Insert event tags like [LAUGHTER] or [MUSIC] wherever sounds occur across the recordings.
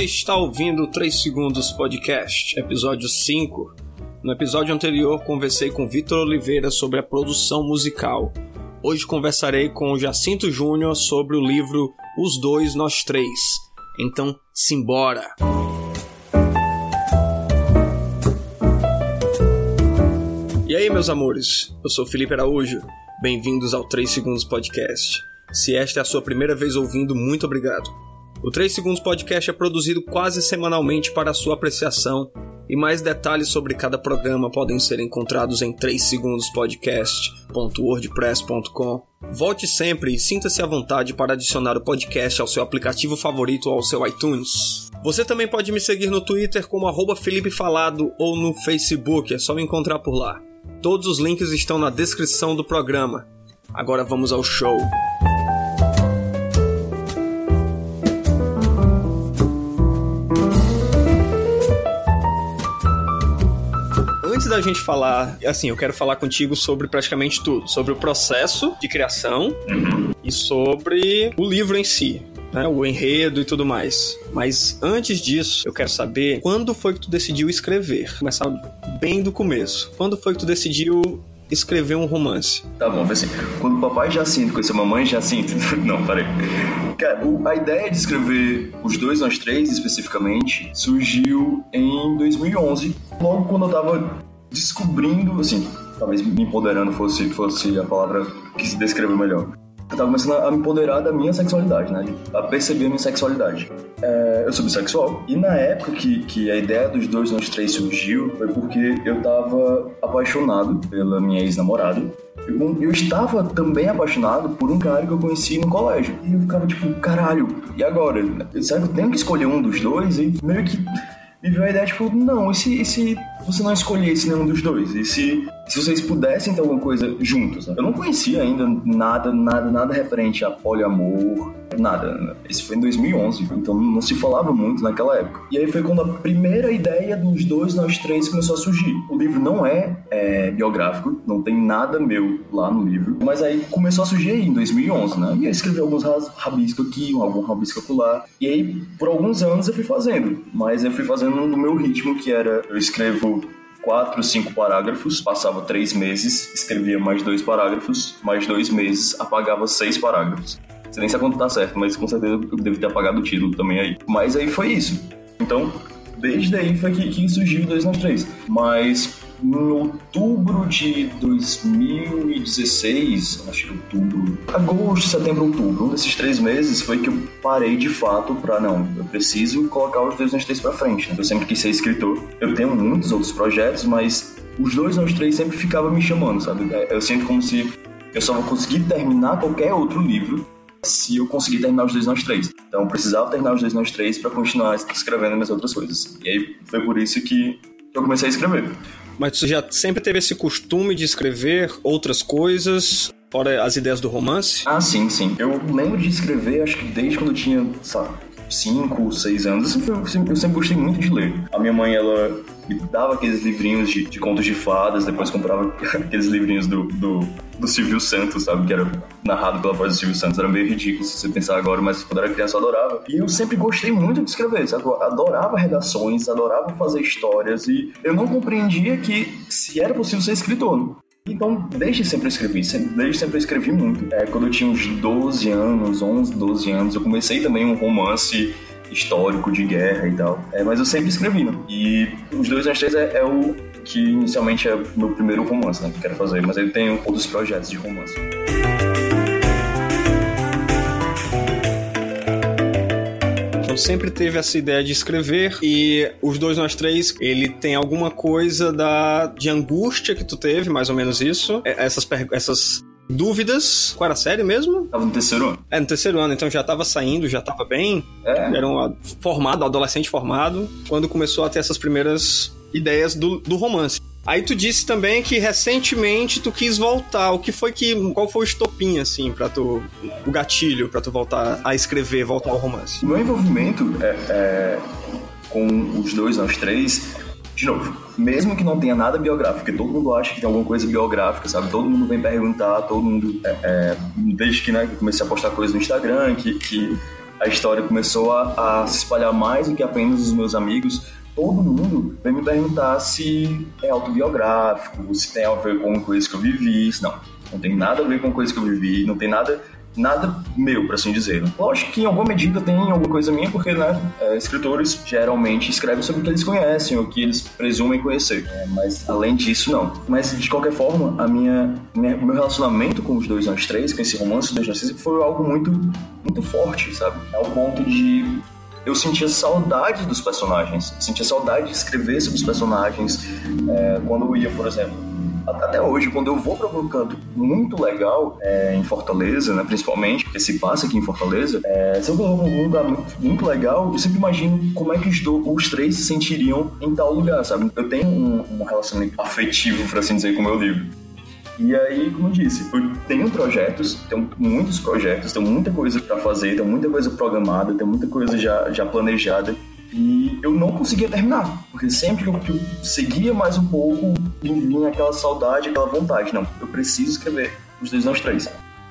Você está ouvindo 3 Segundos Podcast, episódio 5. No episódio anterior, conversei com Vitor Oliveira sobre a produção musical. Hoje conversarei com Jacinto Júnior sobre o livro Os Dois Nós Três. Então, simbora! E aí, meus amores? Eu sou Felipe Araújo. Bem-vindos ao 3 Segundos Podcast. Se esta é a sua primeira vez ouvindo, muito obrigado. O 3 Segundos Podcast é produzido quase semanalmente para sua apreciação e mais detalhes sobre cada programa podem ser encontrados em 3segundospodcast.wordpress.com. Volte sempre e sinta-se à vontade para adicionar o podcast ao seu aplicativo favorito ou ao seu iTunes. Você também pode me seguir no Twitter como Felipe Falado ou no Facebook, é só me encontrar por lá. Todos os links estão na descrição do programa. Agora vamos ao show. Da gente falar, assim, eu quero falar contigo sobre praticamente tudo. Sobre o processo de criação uhum. e sobre o livro em si. Né, o enredo e tudo mais. Mas antes disso, eu quero saber quando foi que tu decidiu escrever? Começar bem do começo. Quando foi que tu decidiu escrever um romance? Tá bom, assim, quando o papai Jacinto conheceu a mamãe Jacinto, [LAUGHS] não, parei. Cara, a ideia de escrever os dois nós três especificamente surgiu em 2011, logo quando eu tava descobrindo, assim, talvez me empoderando fosse, fosse a palavra que se descreveu melhor. Eu tava começando a me empoderar da minha sexualidade, né? A perceber a minha sexualidade. É, eu sou bissexual, e na época que, que a ideia dos dois nós três surgiu, foi porque eu tava apaixonado pela minha ex-namorada. Eu, eu estava também apaixonado por um cara que eu conheci no colégio. E eu ficava tipo, caralho, e agora? Será que eu tenho que escolher um dos dois? E meio que me veio a ideia, tipo, não, e se, e se você não escolhesse nenhum dos dois? E se, se vocês pudessem ter alguma coisa juntos? Né? Eu não conhecia ainda nada, nada, nada referente a poliamor, nada. Esse foi em 2011, então não se falava muito naquela época. E aí foi quando a primeira ideia dos dois, nós três, começou a surgir. O livro não é, é biográfico, não tem nada meu lá no livro, mas aí começou a surgir aí, em 2011, né? E eu escrevi alguns rabiscos aqui, algum rabisco lá. E aí, por alguns anos eu fui fazendo, mas eu fui fazendo no meu ritmo, que era eu escrevo quatro, cinco parágrafos, passava três meses, escrevia mais dois parágrafos, mais dois meses, apagava seis parágrafos. Não sei nem se a conta tá certo, mas com certeza eu devo ter apagado o título também aí. Mas aí foi isso. Então, desde aí foi que, que surgiu o 2 nas 3. Mas em outubro de 2016, acho que outubro, agosto, setembro, outubro, um desses três meses foi que eu parei de fato pra, não, eu preciso colocar os dois nos três pra frente. Né? Eu sempre quis ser escritor. Eu tenho muitos outros projetos, mas os dois nos três sempre ficavam me chamando, sabe? É, eu sinto como se eu só vou conseguir terminar qualquer outro livro se eu conseguir terminar os dois nós três. Então eu precisava terminar os dois nós três para continuar escrevendo minhas outras coisas. E aí foi por isso que eu comecei a escrever. Mas você já sempre teve esse costume de escrever outras coisas, fora as ideias do romance? Ah, sim, sim. Eu lembro de escrever, acho que desde quando eu tinha, sabe, 5, 6 anos. Eu sempre, eu sempre, gostei muito de ler. A minha mãe, ela me dava aqueles livrinhos de, de contos de fadas, depois comprava [LAUGHS] aqueles livrinhos do, do, do Silvio Santos, sabe? Que era narrado pela voz do Silvio Santos. Era meio ridículo se você pensar agora, mas quando era criança eu adorava. E eu sempre gostei muito de escrever, sabe? Adorava redações, adorava fazer histórias e eu não compreendia que se era possível ser escritor. Então, desde sempre eu escrevi, desde sempre eu escrevi muito. É, quando eu tinha uns 12 anos, 11, 12 anos, eu comecei também um romance histórico de guerra e tal. É, mas eu sempre escrevi, né? E os dois nas três é, é, o que inicialmente é meu primeiro romance, né? Que eu quero fazer, mas eu tenho outros projetos de romance. Sempre teve essa ideia de escrever e os dois nós três, ele tem alguma coisa da de angústia que tu teve, mais ou menos isso. É, essas essas dúvidas. Qual era a série mesmo? Tava no terceiro ano. É, no terceiro ano, então já tava saindo, já tava bem. É. Era um formado, adolescente formado, quando começou a ter essas primeiras ideias do, do romance. Aí tu disse também que recentemente tu quis voltar. O que foi que. Qual foi o estopim, assim, pra tu. O gatilho pra tu voltar a escrever, voltar ao romance? Meu envolvimento é, é, com os dois, nós três, de novo, mesmo que não tenha nada biográfico, porque todo mundo acha que tem alguma coisa biográfica, sabe? Todo mundo vem perguntar, todo mundo. É, é, desde que né, eu comecei a postar coisas no Instagram, que, que a história começou a, a se espalhar mais do que apenas os meus amigos, todo mundo vem me perguntar se é autobiográfico, se tem a ver com coisas que eu vivi. Não, não tem nada a ver com coisas que eu vivi, não tem nada nada meu, por assim dizer. Lógico que em alguma medida tem alguma coisa minha, porque né, é, escritores geralmente escrevem sobre o que eles conhecem, ou o que eles presumem conhecer. É, mas além disso, não. Mas de qualquer forma, a minha, minha, meu relacionamento com os dois nós três, com esse romance dois nós três, foi algo muito, muito forte, sabe? Ao ponto de eu sentia saudade dos personagens, sentia saudade de escrever sobre os personagens. É, quando eu ia, por exemplo, até hoje, quando eu vou para algum canto muito legal é, em Fortaleza, né, principalmente, porque se passa aqui em Fortaleza, é, se eu vou para algum lugar muito, muito, legal, eu sempre imagino como é que os, do, os três se sentiriam em tal lugar, sabe? Eu tenho um, um relacionamento afetivo, por assim dizer, com o meu livro. E aí, como disse, eu tenho projetos, tenho muitos projetos, tenho muita coisa para fazer, tenho muita coisa programada, tenho muita coisa já, já planejada. E eu não conseguia terminar, porque sempre que eu, que eu seguia mais um pouco, vinha aquela saudade, aquela vontade. Não, eu preciso escrever os dois anos três.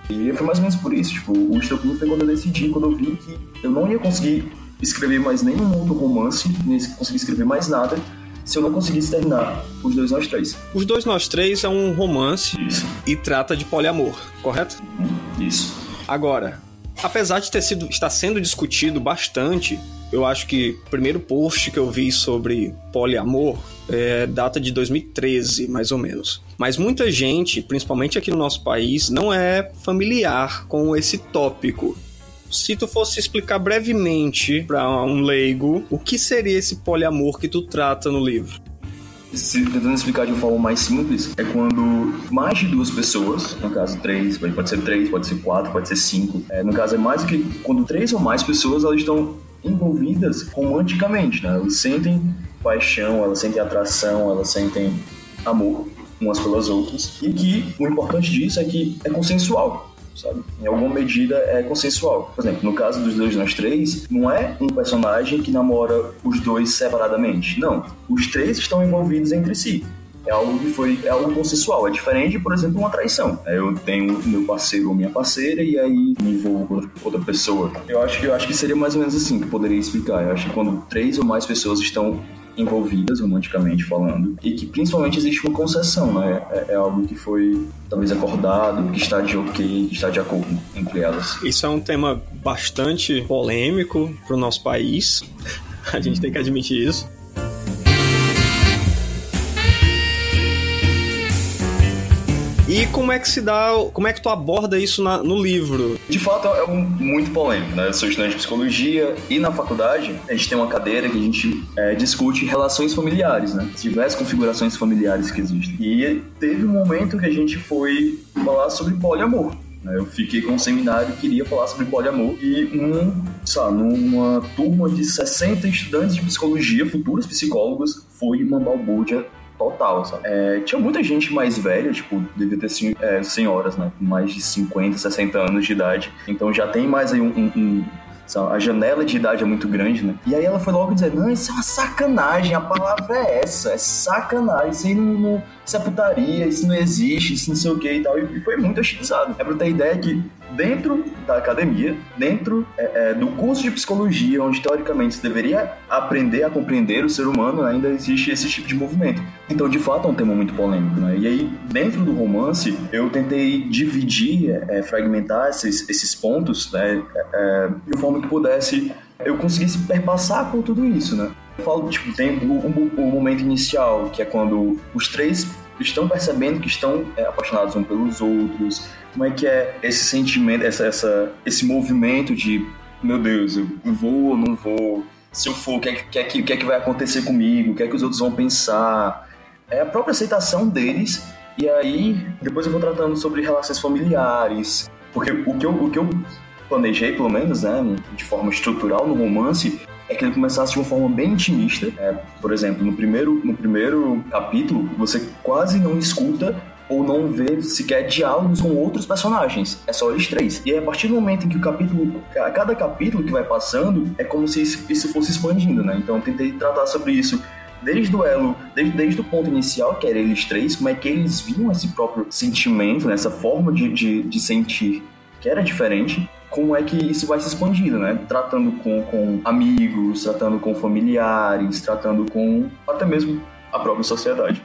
E foi mais ou menos por isso. Tipo, o estopim foi quando eu decidi, quando eu vi que eu não ia conseguir escrever mais nenhum outro romance, nem conseguir escrever mais nada, se eu não conseguisse terminar os dois nós três. Os dois nós três é um romance isso. e trata de poliamor, correto? Isso. Agora, apesar de ter sido estar sendo discutido bastante eu acho que o primeiro post que eu vi sobre poliamor é data de 2013, mais ou menos. Mas muita gente, principalmente aqui no nosso país, não é familiar com esse tópico. Se tu fosse explicar brevemente para um leigo o que seria esse poliamor que tu trata no livro. Se, tentando explicar de uma forma mais simples, é quando mais de duas pessoas, no caso três, pode ser três, pode ser quatro, pode ser cinco. É, no caso é mais do que quando três ou mais pessoas elas estão envolvidas romanticamente, né? Elas sentem paixão, elas sentem atração, elas sentem amor umas pelas outras. E que o importante disso é que é consensual, sabe? Em alguma medida é consensual. Por exemplo, no caso dos dois nós três, não é um personagem que namora os dois separadamente. Não. Os três estão envolvidos entre si é algo que foi é algo consensual. É diferente, por exemplo, uma traição. Eu tenho meu parceiro ou minha parceira e aí me envolvo com outra pessoa. Eu acho, eu acho que seria mais ou menos assim que poderia explicar. Eu acho que quando três ou mais pessoas estão envolvidas, romanticamente falando, e que principalmente existe uma concessão, né? É, é, algo que foi talvez acordado, que está de ok, que está de acordo entre elas. Isso é um tema bastante polêmico para o nosso país. [LAUGHS] A gente tem que admitir isso. E como é que se dá, como é que tu aborda isso na, no livro? De fato, é um, muito polêmico, né? Eu sou estudante de psicologia e na faculdade a gente tem uma cadeira que a gente é, discute relações familiares, né? As diversas configurações familiares que existem. E teve um momento que a gente foi falar sobre poliamor. Né? Eu fiquei com um seminário e queria falar sobre poliamor. E um, sabe, numa turma de 60 estudantes de psicologia, futuros psicólogos, foi uma balbúrdia total, sabe? É, tinha muita gente mais velha, tipo, devia ter é, senhoras, né? Com mais de 50, 60 anos de idade. Então já tem mais aí um, um, um a janela de idade é muito grande, né? E aí ela foi logo dizer, não, isso é uma sacanagem, a palavra é essa, é sacanagem, isso aí não, não isso é putaria, isso não existe, isso não sei o que e tal. E foi muito hostilizado. É pra ter ideia que dentro da academia, dentro é, é, do curso de psicologia, onde teoricamente se deveria aprender a compreender o ser humano, ainda existe esse tipo de movimento. Então, de fato, é um tema muito polêmico, né? E aí, dentro do romance, eu tentei dividir, é, fragmentar esses, esses pontos, né? É, é, de forma que pudesse eu conseguisse perpassar por tudo isso, né? Eu falo, tipo, tem o, o, o momento inicial, que é quando os três estão percebendo que estão é, apaixonados uns pelos outros, como é que é esse sentimento, essa, essa, esse movimento de, meu Deus, eu vou ou não vou? Se eu for, o que é que, que, que, é que vai acontecer comigo? O que é que os outros vão pensar? É a própria aceitação deles. E aí, depois eu vou tratando sobre relações familiares. Porque o que eu, o que eu planejei, pelo menos, né, de forma estrutural no romance, é que ele começasse de uma forma bem intimista. É, por exemplo, no primeiro, no primeiro capítulo, você quase não escuta ou não vê sequer diálogos com outros personagens. É só eles três. E é a partir do momento em que o capítulo, cada capítulo que vai passando, é como se isso fosse expandindo, né? Então eu tentei tratar sobre isso desde o elo, desde, desde o ponto inicial, que era eles três, como é que eles viam esse próprio sentimento, né? essa forma de, de, de sentir que era diferente, como é que isso vai se expandindo, né? Tratando com, com amigos, tratando com familiares, tratando com até mesmo a própria sociedade.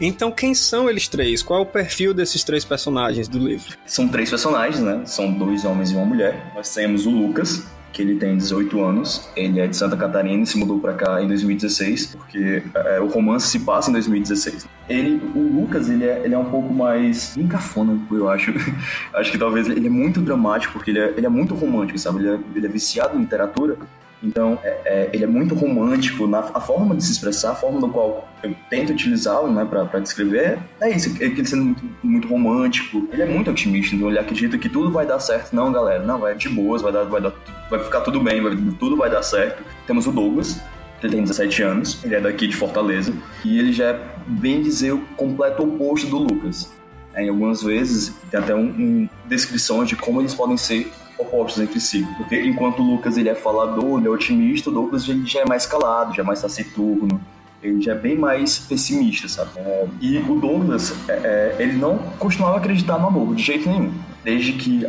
Então, quem são eles três? Qual é o perfil desses três personagens do livro? São três personagens, né? São dois homens e uma mulher. Nós temos o Lucas, que ele tem 18 anos, ele é de Santa Catarina e se mudou para cá em 2016, porque é, o romance se passa em 2016. Ele, o Lucas, ele é, ele é um pouco mais encafona, eu acho. [LAUGHS] acho que talvez ele é muito dramático, porque ele é, ele é muito romântico, sabe? Ele é, ele é viciado em literatura, então, é, é, ele é muito romântico na a forma de se expressar, a forma no qual eu tento utilizá-lo, né, para descrever, é isso, é ele sendo muito, muito, romântico, ele é muito otimista, então ele acredita que tudo vai dar certo. Não, galera, não, vai de boas, vai, dar, vai, dar, vai ficar tudo bem, vai, tudo vai dar certo. Temos o Douglas, ele tem 17 anos, ele é daqui de Fortaleza, e ele já é, bem dizer, o completo oposto do Lucas. É, em algumas vezes, tem até um, um descrições de como eles podem ser opostos entre si. Porque enquanto o Lucas ele é falador, ele é otimista, o Douglas ele já é mais calado, já é mais taciturno. Ele já é bem mais pessimista, sabe? É, e o Douglas, é, é, ele não costumava acreditar no amor, de jeito nenhum. Desde que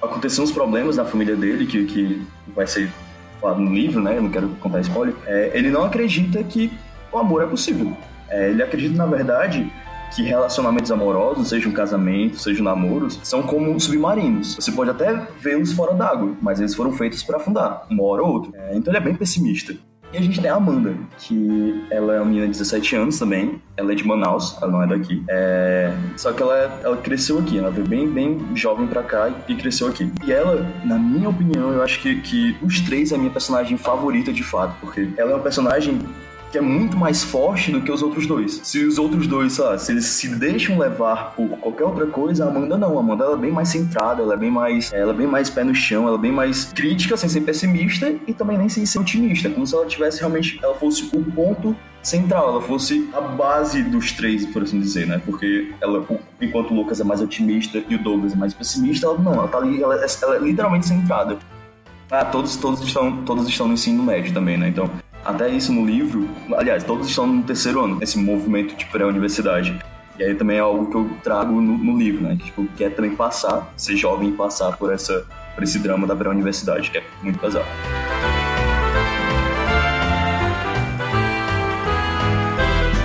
aconteceram os problemas na família dele, que, que vai ser falado no livro, né? Eu não quero contar spoiler. É, ele não acredita que o amor é possível. É, ele acredita, na verdade, que relacionamentos amorosos, seja um casamento, seja namoros, são como submarinos. Você pode até vê-los fora d'água, mas eles foram feitos para afundar, uma hora ou outra. É, então ele é bem pessimista. E a gente tem a Amanda, que ela é uma menina de 17 anos também. Ela é de Manaus, ela não é daqui. É... Só que ela, ela cresceu aqui, ela veio bem, bem jovem pra cá e cresceu aqui. E ela, na minha opinião, eu acho que, que os três é a minha personagem favorita de fato, porque ela é uma personagem que é muito mais forte do que os outros dois. Se os outros dois, lá, se eles se deixam levar por qualquer outra coisa, a Amanda não. A Amanda ela é bem mais centrada, ela é bem mais, ela é bem mais pé no chão, ela é bem mais crítica, sem ser pessimista e também nem sem ser otimista, como se ela tivesse realmente, ela fosse o ponto central, ela fosse a base dos três, por assim dizer, né? Porque ela, enquanto o Lucas é mais otimista e o Douglas é mais pessimista, ela não, ela tá ali, ela, ela é literalmente centrada. Ah, todos, todos estão, todos estão no ensino médio também, né? Então, até isso no livro, aliás, todos estão no terceiro ano, esse movimento de pré-universidade. E aí também é algo que eu trago no, no livro, né? Que tipo, quer também passar, ser jovem e passar por, essa, por esse drama da pré-universidade, que é muito pesado.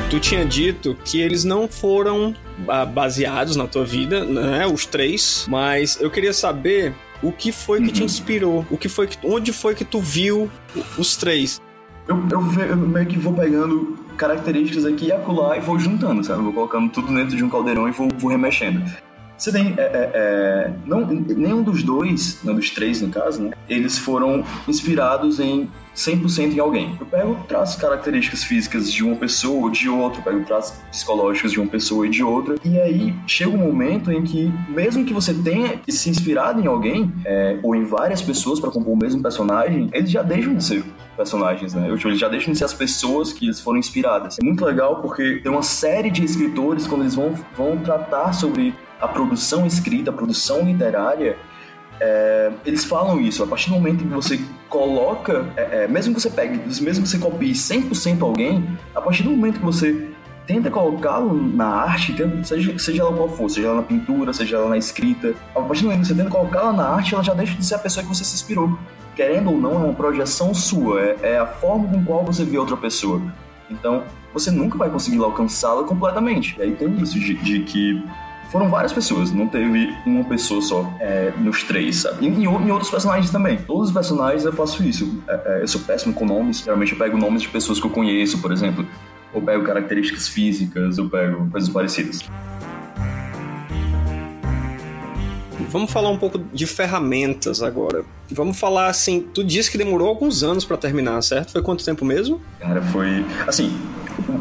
Tu tinha dito que eles não foram ah, baseados na tua vida, né? Os três, mas eu queria saber o que foi que uhum. te inspirou, o que foi que, onde foi que tu viu os três? Eu, eu, eu, meio que vou pegando características aqui e acolá e vou juntando, sabe? Vou colocando tudo dentro de um caldeirão e vou, vou remexendo. Você tem. É, é, é, não, nenhum dos dois, não, dos três no caso, né? Eles foram inspirados em 100% em alguém. Eu pego traços características físicas de uma pessoa ou de outra, pego traços psicológicos de uma pessoa e de outra, e aí chega um momento em que, mesmo que você tenha se inspirado em alguém, é, ou em várias pessoas para compor o mesmo personagem, eles já deixam de ser personagens, né? Eles já deixam de ser as pessoas que eles foram inspiradas. É muito legal porque tem uma série de escritores, quando eles vão, vão tratar sobre a produção escrita, a produção literária, é, eles falam isso, a partir do momento que você coloca, é, é, mesmo que você pegue, mesmo que você copie 100% alguém, a partir do momento que você tenta colocá-lo na arte, seja, seja ela qual for, seja ela na pintura, seja ela na escrita, a partir do momento que você tenta colocá-la na arte, ela já deixa de ser a pessoa que você se inspirou. Querendo ou não, é uma projeção sua, é, é a forma com qual você vê outra pessoa. Então, você nunca vai conseguir alcançá-la completamente. E aí tem isso de, de que foram várias pessoas, não teve uma pessoa só é, nos três, sabe? E em, em, outros personagens também. Todos os personagens eu faço isso. É, é, eu sou péssimo com nomes, geralmente eu pego nomes de pessoas que eu conheço, por exemplo. Ou pego características físicas, ou pego coisas parecidas. Vamos falar um pouco de ferramentas agora. Vamos falar assim, tu disse que demorou alguns anos para terminar, certo? Foi quanto tempo mesmo? Cara, foi assim,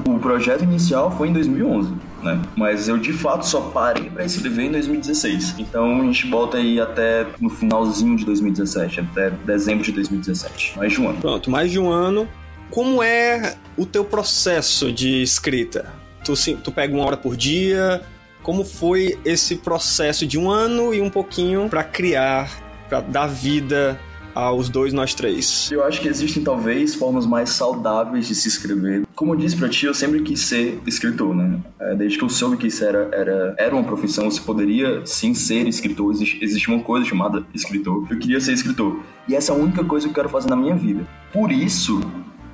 o, projeto inicial foi em 2011 né? Mas eu de fato só parei para escrever em 2016. Então a gente bota aí até no finalzinho de 2017, até dezembro de 2017. Mais de um ano. Pronto, mais de um ano. Como é o teu processo de escrita? Tu, tu pega uma hora por dia? Como foi esse processo de um ano e um pouquinho para criar, para dar vida aos dois nós três? Eu acho que existem talvez formas mais saudáveis de se escrever. Como eu disse pra ti, eu sempre quis ser escritor, né? É, desde que eu soube que isso era, era, era uma profissão, você poderia sim ser escritor, existe, existe uma coisa chamada escritor. Eu queria ser escritor. E essa é a única coisa que eu quero fazer na minha vida. Por isso,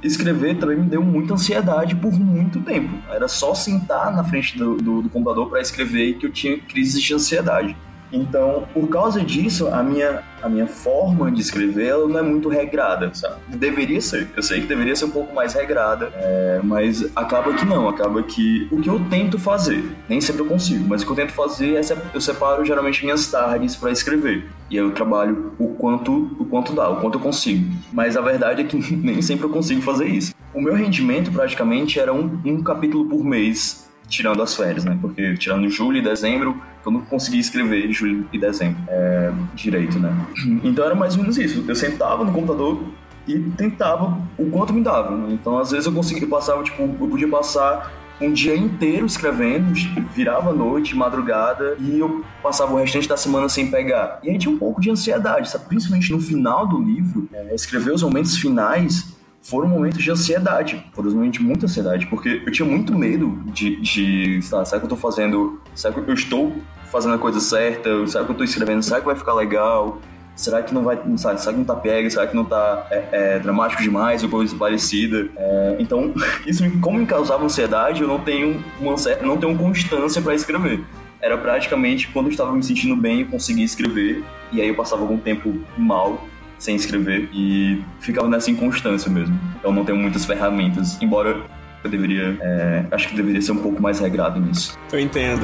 escrever também me deu muita ansiedade por muito tempo. Era só sentar na frente do, do, do computador para escrever que eu tinha crises de ansiedade. Então, por causa disso, a minha, a minha forma de escrever ela não é muito regrada, sabe? Deveria ser, eu sei que deveria ser um pouco mais regrada, é, mas acaba que não, acaba que o que eu tento fazer, nem sempre eu consigo, mas o que eu tento fazer é eu separo geralmente minhas tardes para escrever. E eu trabalho o quanto, o quanto dá, o quanto eu consigo. Mas a verdade é que [LAUGHS] nem sempre eu consigo fazer isso. O meu rendimento praticamente era um, um capítulo por mês tirando as férias, né? Porque tirando julho e dezembro, eu não consegui escrever julho e dezembro é, direito, né? [CLEARS THROAT] Então era mais ou menos isso. Eu sentava no computador e tentava o quanto me dava. Né? Então às vezes eu conseguia passar, tipo, eu podia passar um dia inteiro escrevendo, virava noite, madrugada, e eu passava o restante da semana sem pegar. E aí tinha um pouco de ansiedade, sabe? Principalmente no final do livro, é, escrever os momentos finais foram momentos de ansiedade, foram momentos de muita ansiedade, porque eu tinha muito medo de, de lá, será que eu tô fazendo, será que eu estou fazendo a coisa certa, será que eu tô escrevendo, será que vai ficar legal, será que não vai, sabe, será que não tá pega, será que não tá é, é, dramático demais ou coisa parecida. É, então, [LAUGHS] isso como me causava ansiedade, eu não tenho uma não tenho constância para escrever. Era praticamente quando eu estava me sentindo bem, eu conseguia escrever, e aí eu passava algum tempo mal, sem escrever e ficava nessa inconstância mesmo. Então não tenho muitas ferramentas, embora eu deveria, é, acho que deveria ser um pouco mais regrado nisso. Eu entendo.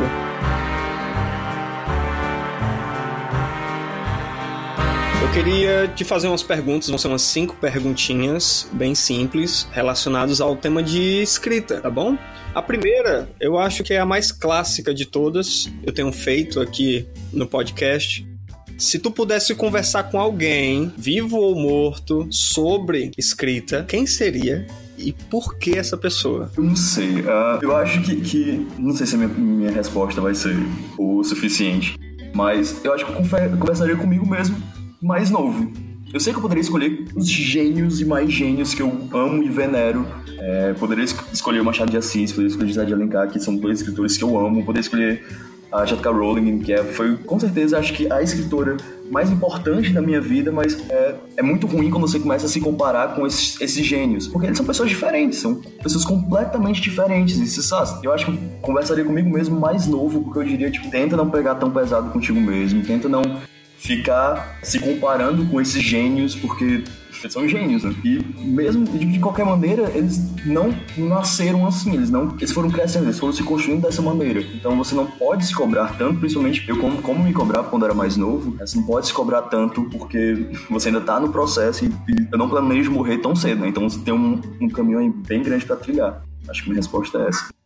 Eu queria te fazer umas perguntas, vão ser umas cinco perguntinhas bem simples relacionadas ao tema de escrita, tá bom? A primeira, eu acho que é a mais clássica de todas. Eu tenho feito aqui no podcast se tu pudesse conversar com alguém, vivo ou morto, sobre escrita, quem seria? E por que essa pessoa? Eu não sei. Uh, eu acho que, que, Não sei se a minha, minha resposta vai ser o suficiente. Mas eu acho que eu conversaria comigo mesmo mais novo. Eu sei que eu poderia escolher os gênios e mais gênios que eu amo e venero. É, poderia escolher o Machado de Assis, poderia escolher José de Alencar, que são dois escritores que eu amo. Poderia escolher a J.K. Rowling, que é, foi com certeza acho que a escritora mais importante da minha vida, mas é, é muito ruim quando você começa a se comparar com esses, esses gênios, porque eles são pessoas diferentes, são pessoas completamente diferentes. E você sabe, eu acho que conversaria comigo mesmo mais novo, porque eu diria, tipo, tenta não pegar tão pesado contigo mesmo, tenta não ficar se comparando com esses gênios, porque eles são gênios, né? E mesmo de qualquer maneira, eles não nasceram assim, eles não, eles foram crescendo, eles foram se construindo dessa maneira. Então você não pode se cobrar tanto, principalmente eu como, como me cobrava quando era mais novo, você não pode se cobrar tanto porque você ainda tá no processo e, e eu não planejo morrer tão cedo, né? Então você tem um, um caminho aí bem grande para trilhar. Acho que minha resposta é essa.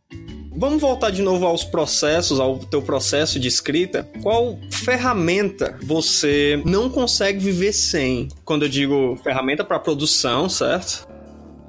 Vamos voltar de novo aos processos, ao teu processo de escrita. Qual ferramenta você não consegue viver sem? Quando eu digo ferramenta para produção, certo?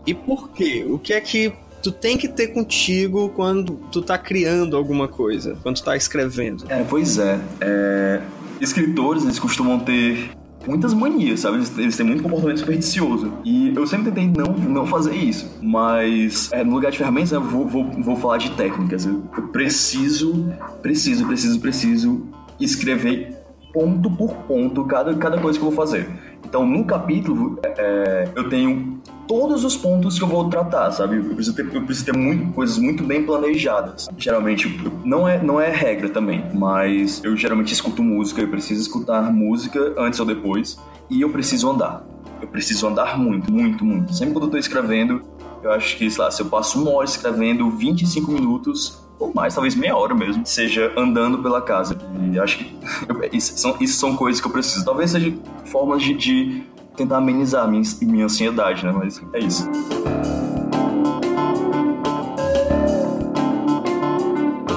E por quê? O que é que tu tem que ter contigo quando tu tá criando alguma coisa, quando tu tá escrevendo? É, pois é. é... Escritores, eles costumam ter muitas manias, sabe? Eles, eles, têm muito comportamento supersticioso. E eu sempre tentei não, não fazer isso. Mas é, no lugar de ferramentas, eu vou, vou, vou falar de técnicas. Eu preciso, preciso, preciso, preciso escrever ponto por ponto cada, cada coisa que eu vou fazer. Então, num capítulo, é, é, eu tenho todos os pontos que eu vou tratar, sabe? Eu preciso ter, eu preciso ter muito, coisas muito bem planejadas. Geralmente, não é, não é regra também, mas eu geralmente escuto música, eu preciso escutar música antes ou depois, e eu preciso andar. Eu preciso andar muito, muito, muito. Sempre quando eu tô escrevendo, eu acho que, sei lá, se eu passo uma hora escrevendo 25 minutos, ou mais, talvez meia hora mesmo, seja andando pela casa. E acho que [LAUGHS] isso, são, isso são coisas que eu preciso. Talvez seja formas de, de tentar amenizar minha, minha ansiedade, né? Mas é isso.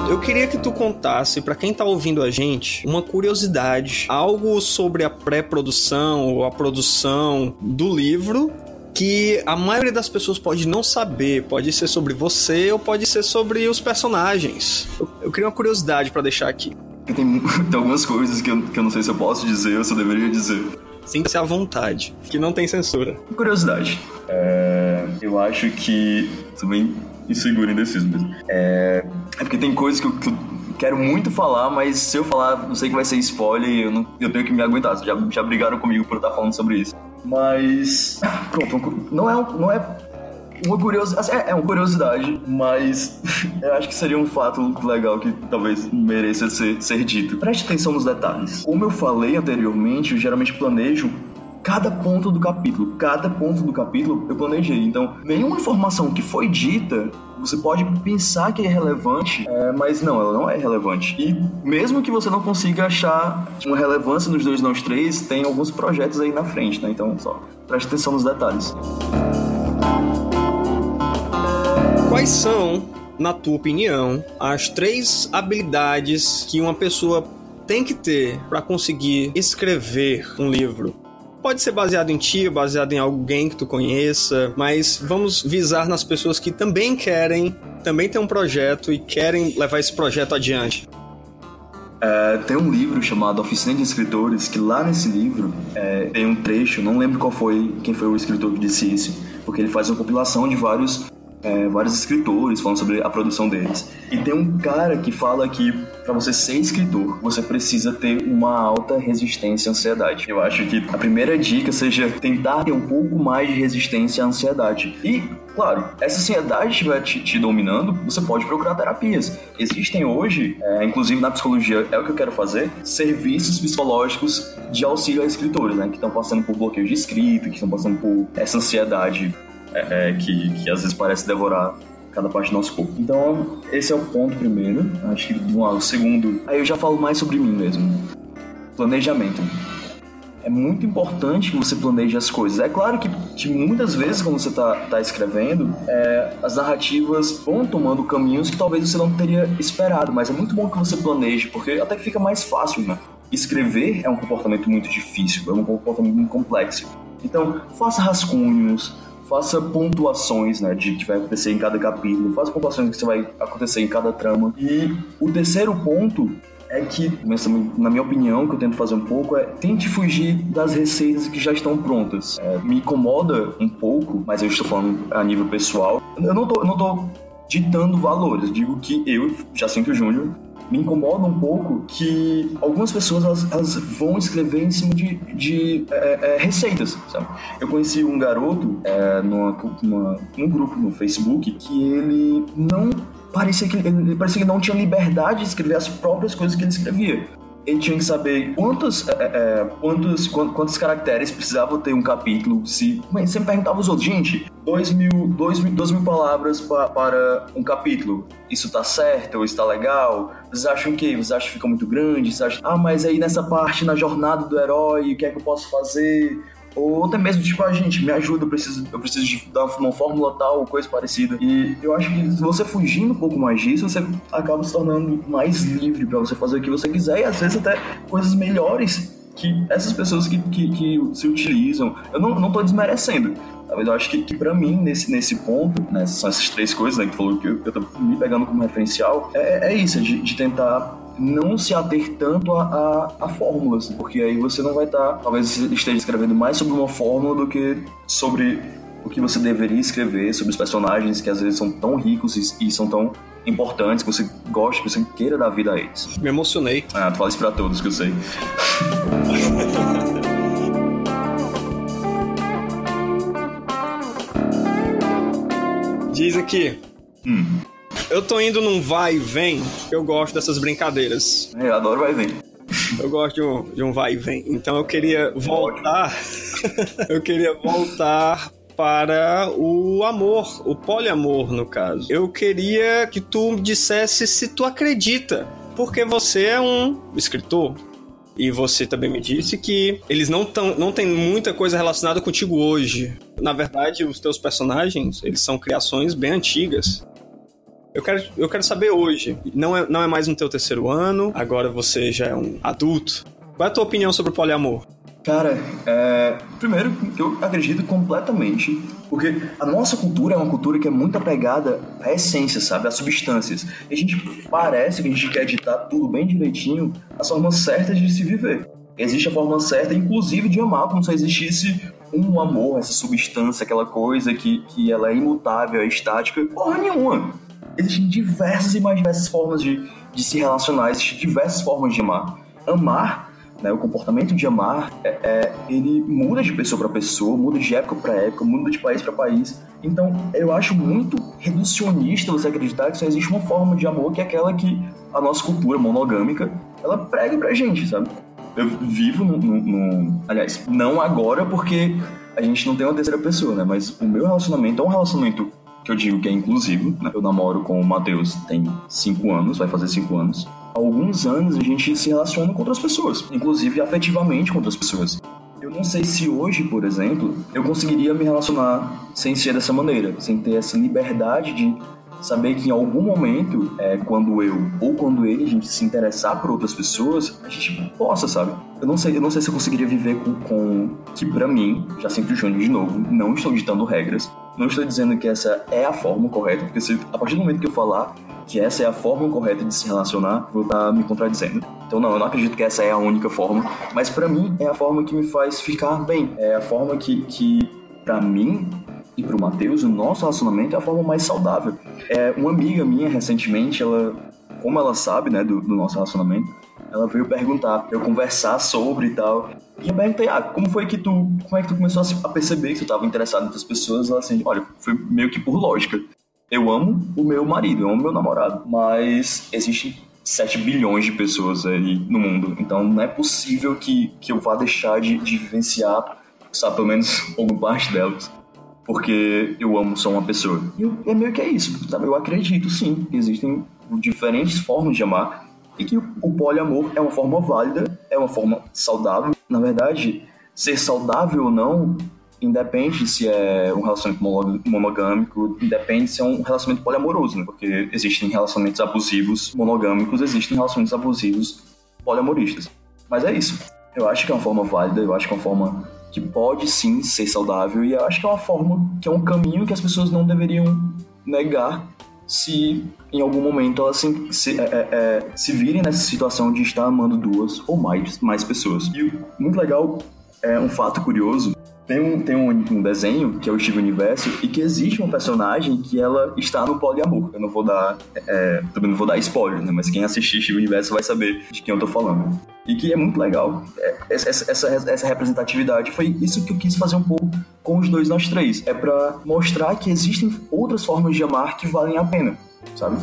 Eu queria que tu contasse para quem tá ouvindo a gente uma curiosidade, algo sobre a pré-produção ou a produção do livro que a maioria das pessoas pode não saber. Pode ser sobre você ou pode ser sobre os personagens. Eu, eu queria uma curiosidade para deixar aqui. [LAUGHS] Tem, [LAUGHS] tem, algumas coisas que eu, que eu não sei se eu posso dizer ou se eu deveria dizer. Sinta-se à vontade, que não tem censura. Curiosidade. É, eu acho que. Também inseguro, indeciso mesmo. É, é porque tem coisas que eu, que eu, quero muito falar, mas se eu falar, não sei que vai ser spoiler e eu, não, eu tenho que me aguentar. Já, já brigaram comigo por estar falando sobre isso. Mas. [CLEARS THROAT] Pronto, não é, não é uma curiosidade. Assim, é, é uma curiosidade, mas [LAUGHS] eu acho que seria um fato legal que talvez mereça ser, ser dito. Preste atenção nos detalhes. Como eu falei anteriormente, eu geralmente planejo cada ponto do capítulo. Cada ponto do capítulo eu planejei. Então, nenhuma informação que foi dita você pode pensar que é relevante, é, mas não, ela não é relevante. E mesmo que você não consiga achar uma relevância nos dois, nos três, tem alguns projetos aí na frente, né? Então, só preste atenção nos detalhes. Quais são, na tua opinião, as três habilidades que uma pessoa tem que ter para conseguir escrever um livro? Pode ser baseado em ti, baseado em alguém que tu conheça, mas vamos visar nas pessoas que também querem, também tem um projeto e querem levar esse projeto adiante. É, tem um livro chamado Oficina de Escritores, que lá nesse livro é, tem um trecho, não lembro qual foi, quem foi o escritor que disse isso, porque ele faz uma compilação de vários é, vários escritores falando sobre a produção deles. E tem um cara que fala que para você ser escritor, você precisa ter uma alta resistência à ansiedade. Eu acho que a primeira dica seja tentar ter um pouco mais de resistência à ansiedade. E Claro, essa ansiedade estiver te, te, dominando, você pode procurar terapias. Existem hoje, é, inclusive na psicologia, é o que eu quero fazer, serviços psicológicos de auxílio a escritores, né? Que estão passando por bloqueio de escrita, que estão passando por essa ansiedade é, é, que, que às vezes parece devorar cada parte do nosso corpo. Então, esse é o ponto primeiro. Acho que o segundo. Aí eu já falo mais sobre mim mesmo. Planejamento. É muito importante que você planeje as coisas. É claro que, que muitas vezes, quando você está tá escrevendo, é, as narrativas vão tomando caminhos que talvez você não teria esperado, mas é muito bom que você planeje, porque até que fica mais fácil, né? Escrever é um comportamento muito difícil, é um comportamento muito complexo. Então, faça rascunhos, faça pontuações, né, de que vai acontecer em cada capítulo, faça pontuações que vai acontecer em cada trama. E o terceiro ponto é que, na minha opinião, que eu tento fazer um pouco, é tente fugir das receitas que já estão prontas. É, me incomoda um pouco, mas eu estou falando a nível pessoal. Eu não tô, eu não tô ditando valores, digo que eu, Jacinto Júnior, me incomoda um pouco que algumas pessoas elas, elas vão escrever em cima de, de é, é, receitas, sabe? Eu conheci um garoto é, numa, numa, num grupo no Facebook que ele não parecia que ele, parecia que não tinha liberdade de escrever as próprias coisas que ele escrevia ele tinha que saber quantos, é, é, é quantos, quantos caracteres precisava ter um capítulo. Se sempre perguntava aos outros, gente, dois mil, dois mil, dois mil palavras pa, para um capítulo. Isso tá certo? Ou está legal? Vocês acham que? Vocês acham que fica muito grande? Vocês acham, ah, mas aí nessa parte, na jornada do herói, o que é que eu posso fazer? Ou até mesmo, tipo, a ah, gente, me ajuda, eu preciso, eu preciso de dar uma fórmula tal, coisa parecida. E eu acho que se você fugindo um pouco mais disso, você acaba se tornando mais livre para você fazer o que você quiser e às vezes até coisas melhores que essas pessoas que, que, que se utilizam. Eu não, não tô desmerecendo. Eu acho que, que para mim, nesse, nesse ponto, né, são essas três coisas né, que falou que eu, eu tô me pegando como referencial, é, é isso, de, de tentar não se ater tanto a, a, a fórmulas, porque aí você não vai estar, tá, talvez esteja escrevendo mais sobre uma fórmula do que sobre o que você deveria escrever, sobre os personagens que às vezes são tão ricos e, e são tão importantes, que você gosta, que você queira dar vida a eles. Me emocionei. Ah, tu fala isso pra todos, que eu sei. [LAUGHS] Diz aqui. Hum. Eu tô indo num vai e vem, eu gosto dessas brincadeiras. Eu adoro vai e vem. Eu gosto de um, de um vai e vem. Então eu queria voltar. [LAUGHS] eu queria voltar para o amor, o poliamor no caso. Eu queria que tu dissesse se tu acredita, porque você é um escritor. E você também me disse que eles não, tão, não tem muita coisa relacionada contigo hoje. Na verdade, os teus personagens, eles são criações bem antigas. Eu quero, eu quero saber hoje. Não é, não é mais no teu terceiro ano, agora você já é um adulto. Qual é a tua opinião sobre o poliamor? Cara, é... primeiro, eu acredito completamente, porque a nossa cultura é uma cultura que é muito apegada à essência, sabe? Às substâncias. E a gente parece que a gente quer editar tudo bem direitinho, as formas certas de se viver. Existe a forma certa, inclusive, de amar, como se existisse um amor, essa substância, aquela coisa que, que ela é imutável, é estática. Porra nenhuma. Existem diversas e mais diversas formas de, de se relacionar, existem diversas formas de amar. Amar, né, o comportamento de amar, é, é ele muda de pessoa para pessoa, muda de época para época, muda de país para país. Então, eu acho muito reducionista você acreditar que só existe uma forma de amor que é aquela que a nossa cultura monogâmica ela prega pra gente, sabe? Eu vivo no, Aliás, não agora porque a gente não tem uma terceira pessoa, né? Mas o meu relacionamento é um relacionamento que eu digo que é inclusivo. Né? Eu namoro com o Matheus tem cinco anos, vai fazer cinco anos. Alguns anos a gente se relaciona com outras pessoas, inclusive afetivamente com outras pessoas. Eu não sei se hoje, por exemplo, eu conseguiria me relacionar sem ser dessa maneira, sem ter essa liberdade de saber que em algum momento, é, quando eu ou quando ele, a gente se interessar por outras pessoas, a gente possa, sabe? Eu não sei, eu não sei se eu conseguiria viver com, com que para mim, já sinto o Júnior de novo, não estou ditando regras, não estou dizendo que essa é a forma correta, porque se, a partir do momento que eu falar que essa é a forma correta de se relacionar, vou estar me contradizendo. Então não, eu não acredito que essa é a única forma, mas para mim é a forma que me faz ficar bem, é a forma que, que para mim e pro Matheus, o nosso relacionamento é a forma mais saudável. É, uma amiga minha, recentemente, ela, como ela sabe, né, do, do nosso relacionamento, ela veio perguntar, eu conversar sobre e tal. E eu perguntei, ah, como foi que tu, como é que tu começou a perceber que tu estava interessado em outras pessoas? Ela assim, olha, foi meio que por lógica. Eu amo o meu marido, eu amo meu namorado, mas existe 7 bilhões de pessoas aí no mundo, então não é possível que, que eu vá deixar de, de vivenciar, sabe, pelo menos [LAUGHS] alguma parte delas porque eu amo só uma pessoa. E é meio que é isso, sabe? Eu acredito sim que existem diferentes formas de amar e que o poliamor é uma forma válida, é uma forma saudável. Na verdade, ser saudável ou não independe se é um relacionamento monogâmico, independe se é um relacionamento poliamoroso, né? Porque existem relacionamentos abusivos monogâmicos, existem relacionamentos abusivos poliamoristas. Mas é isso. Eu acho que é uma forma válida, eu acho que é uma forma que pode sim ser saudável e eu acho que é uma forma, que é um caminho que as pessoas não deveriam negar se em algum momento elas se, se, é, é, é, se virem nessa situação de estar amando duas ou mais, mais pessoas. E muito legal, é um fato curioso, tem um, tem um, um, desenho, que é o Steve Universo, e que existe uma personagem que ela está no poliamor. Eu não vou dar. É, também não vou dar spoiler, né? Mas quem assistir Steve Universo vai saber de quem eu tô falando. E que é muito legal. É, essa, essa, essa representatividade foi isso que eu quis fazer um pouco com os dois nós três. É para mostrar que existem outras formas de amar que valem a pena, sabe?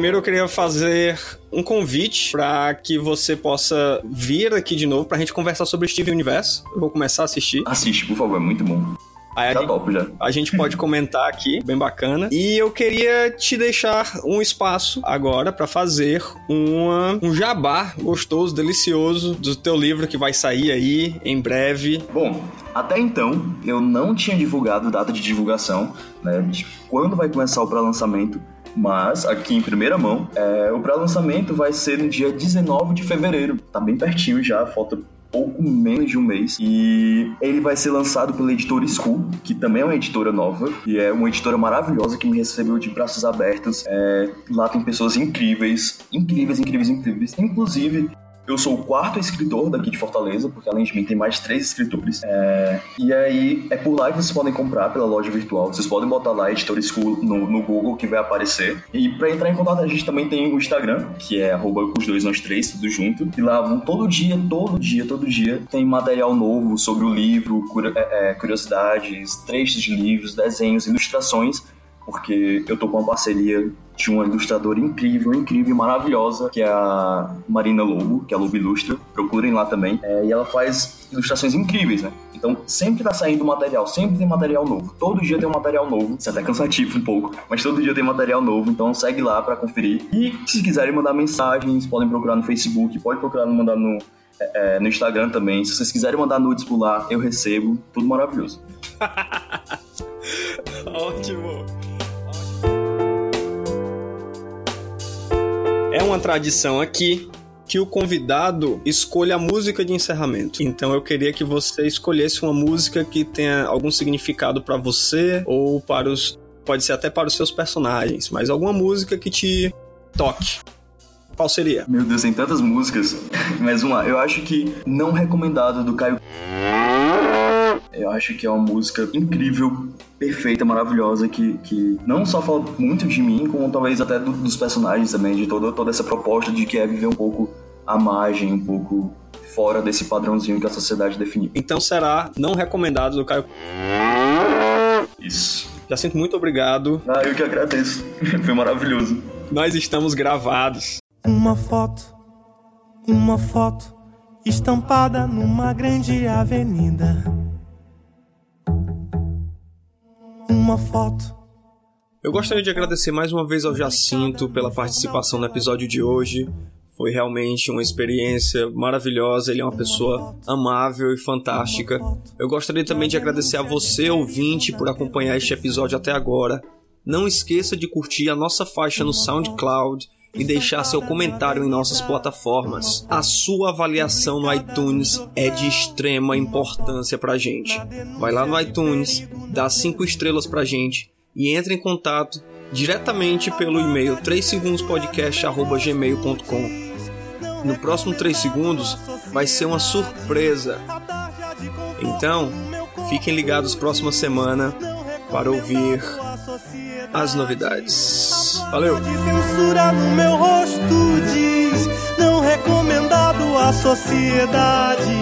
Primeiro eu queria fazer um convite para que você possa vir aqui de novo pra gente conversar sobre Steven Universo. Eu vou começar a assistir. Assiste, por favor, é muito bom. Aí já a, gente, já. a gente pode [LAUGHS] comentar aqui, bem bacana. E eu queria te deixar um espaço agora para fazer uma, um jabá gostoso, delicioso do teu livro que vai sair aí em breve. Bom, até então eu não tinha divulgado data de divulgação, né, de quando vai começar o pré-lançamento. Mas, aqui em primeira mão, é, o pré-lançamento vai ser no dia 19 de fevereiro. Tá bem pertinho já, falta pouco menos de um mês. E ele vai ser lançado pela editora School, que também é uma editora nova, e é uma editora maravilhosa que me recebeu de braços abertos. É, lá tem pessoas incríveis, incríveis, incríveis, incríveis. Inclusive, eu sou o quarto escritor daqui de Fortaleza, porque além de mim tem mais três escritores. É... E aí é por lá que vocês podem comprar pela loja virtual. Vocês podem botar lá Editor School no, no Google que vai aparecer. E para entrar em contato a gente também tem o Instagram, que é os dois nós três, tudo junto. E lá todo dia, todo dia, todo dia tem material novo sobre o livro, é, é, curiosidades, trechos de livros, desenhos, ilustrações porque eu tô com uma parceria de uma ilustradora incrível, incrível, maravilhosa, que é a Marina Lobo, que é a Lobo Ilustra. Procurem lá também. É, e ela faz ilustrações incríveis, né? Então, sempre tá saindo material, sempre tem material novo. Todo dia tem um material novo. Isso é até cansativo um pouco, mas todo dia tem material novo, então segue lá para conferir. E se quiserem mandar mensagens, podem procurar no Facebook, pode procurar mandar no, é, é, no Instagram também. Se vocês quiserem mandar nudes por lá, eu recebo. Tudo maravilhoso. [LAUGHS] Ótimo. É uma tradição aqui que o convidado escolha a música de encerramento. Então eu queria que você escolhesse uma música que tenha algum significado para você ou para os pode ser até para os seus personagens, mas alguma música que te toque. Qual seria? Meu Deus, tem tantas músicas. [LAUGHS] Mas lá, eu acho que não recomendado do Caio. Eu acho que é uma música incrível, perfeita, maravilhosa, que, que não só fala muito de mim, como talvez até do, dos personagens também, de toda, toda essa proposta de que é viver um pouco à margem, um pouco fora desse padrãozinho que a sociedade definiu. Então será não recomendado do Caio. Isso. Já sinto muito obrigado. Ah, eu que agradeço. [LAUGHS] Foi maravilhoso. Nós estamos gravados. Uma foto, uma foto estampada numa grande avenida. Uma foto. Eu gostaria de agradecer mais uma vez ao Jacinto pela participação no episódio de hoje. Foi realmente uma experiência maravilhosa. Ele é uma pessoa amável e fantástica. Eu gostaria também de agradecer a você, ouvinte, por acompanhar este episódio até agora. Não esqueça de curtir a nossa faixa no SoundCloud e deixar seu comentário em nossas plataformas. A sua avaliação no iTunes é de extrema importância pra gente. Vai lá no iTunes, dá 5 estrelas pra gente e entre em contato diretamente pelo e-mail 3segundospodcast.gmail.com No próximo 3 segundos vai ser uma surpresa. Então, fiquem ligados próxima semana para ouvir as novidades. Valeu! De censura no meu rosto diz não recomendado à sociedade.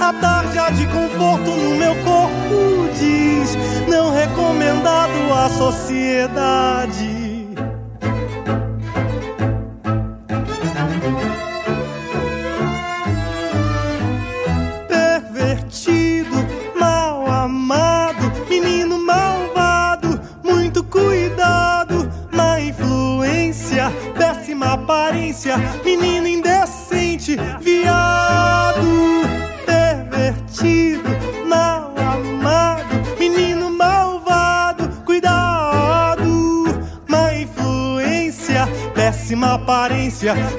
A tarja de conforto no meu corpo diz não recomendado à sociedade.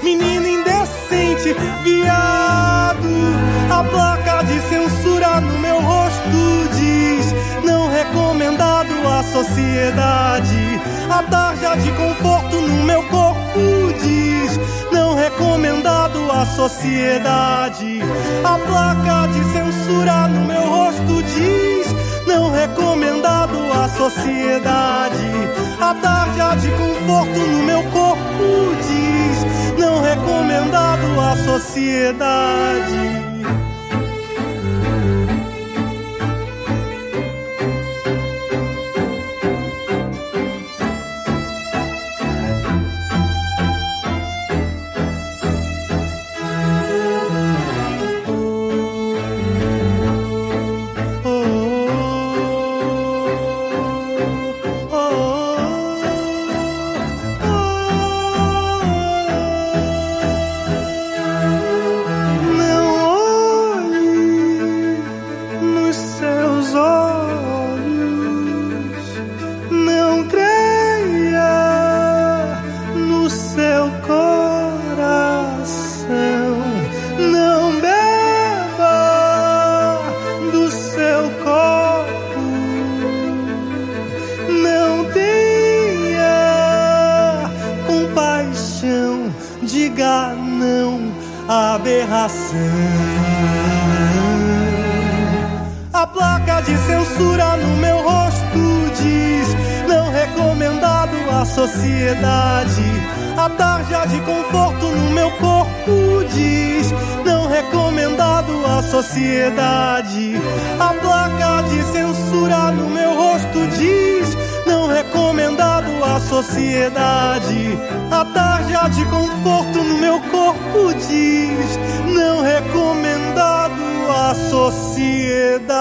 Menino indecente, viado, a placa de censura no meu rosto diz não recomendado à sociedade. A tarja de conforto no meu corpo diz não recomendado à sociedade. A placa de censura no meu rosto diz não recomendado à sociedade. A tarja de conforto no meu corpo diz recomendado à sociedade. Sociedade. A tarja de conforto no meu corpo diz não recomendado à sociedade. A placa de censura no meu rosto diz não recomendado à sociedade. A tarja de conforto no meu corpo diz não recomendado à sociedade.